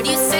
Heard you say.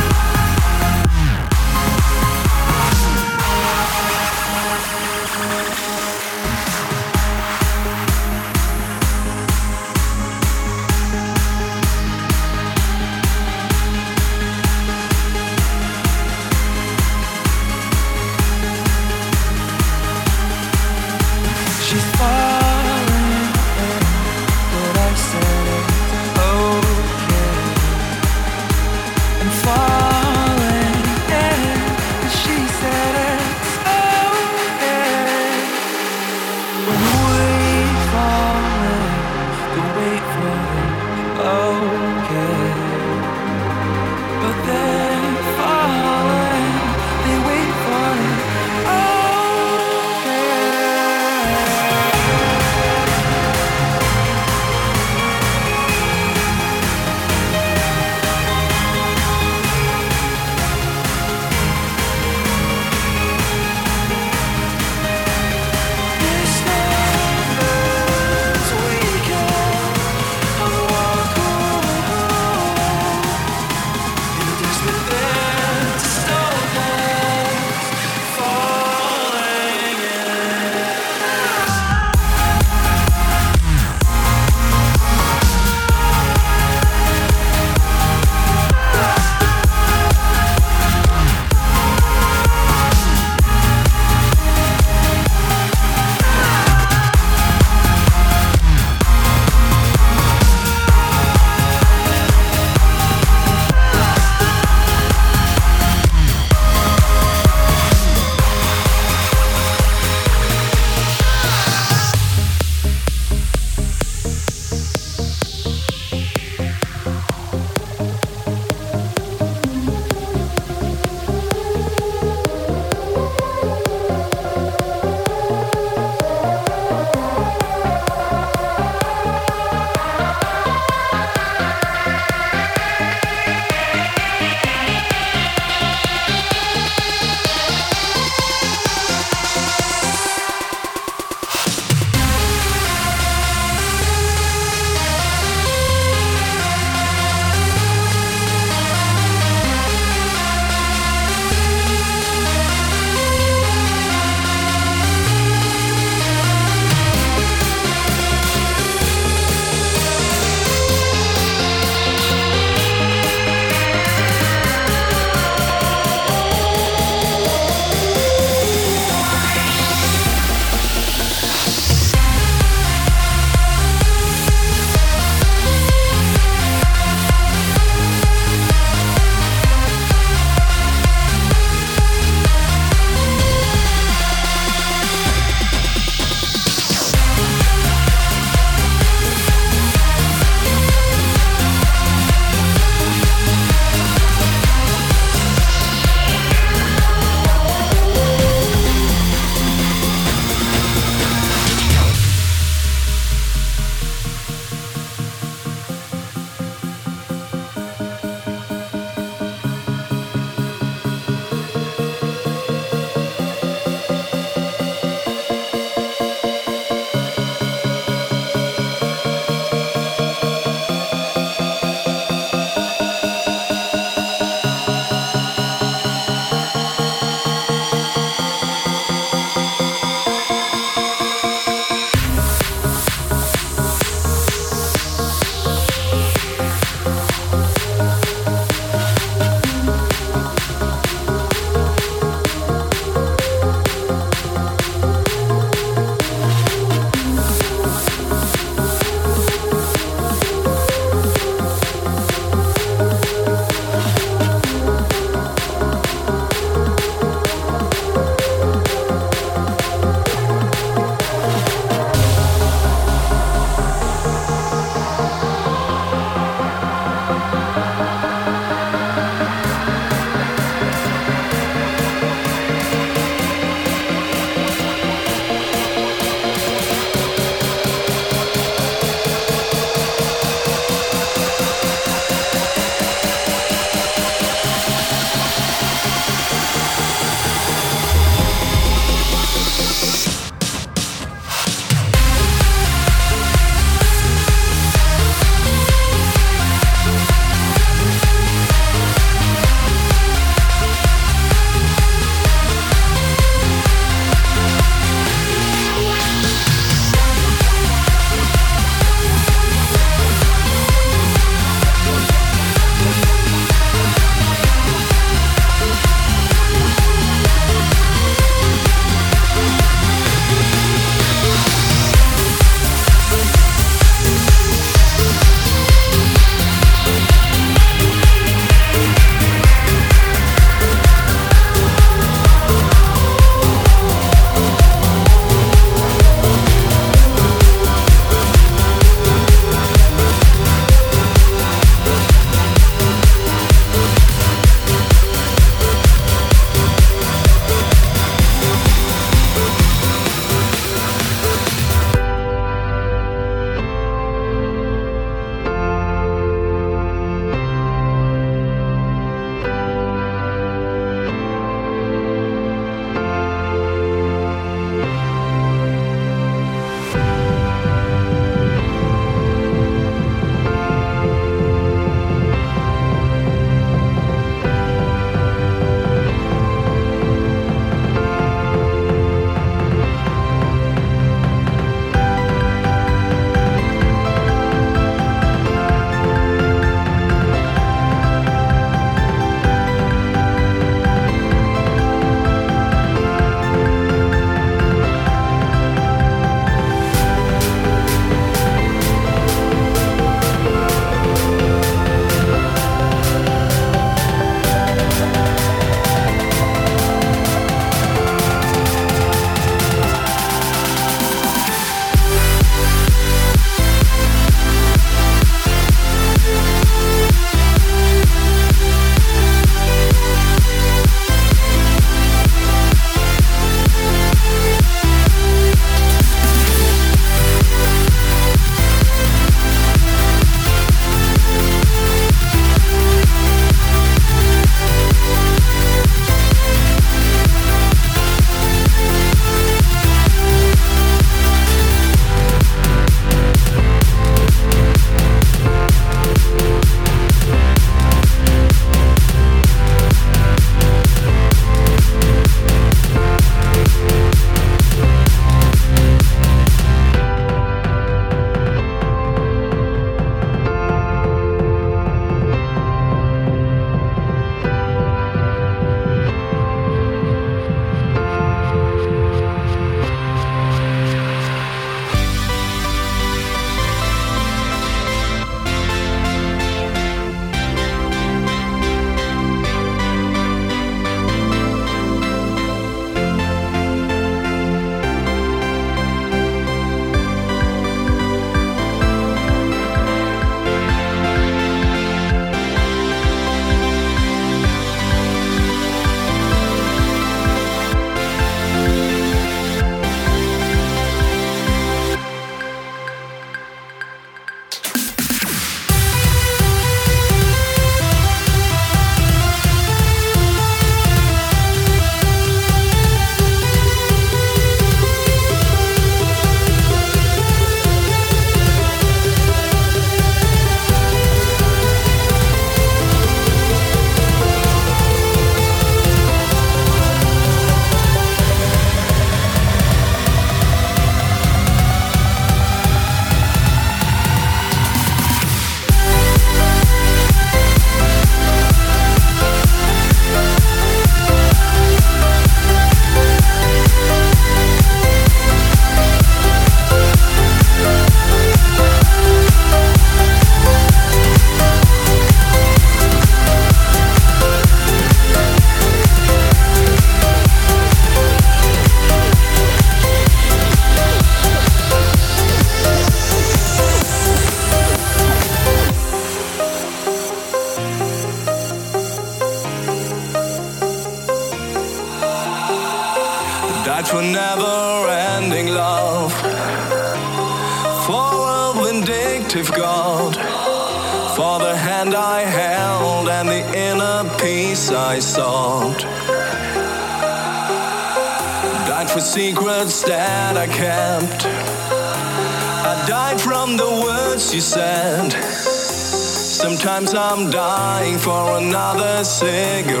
I'm dying for another cigarette.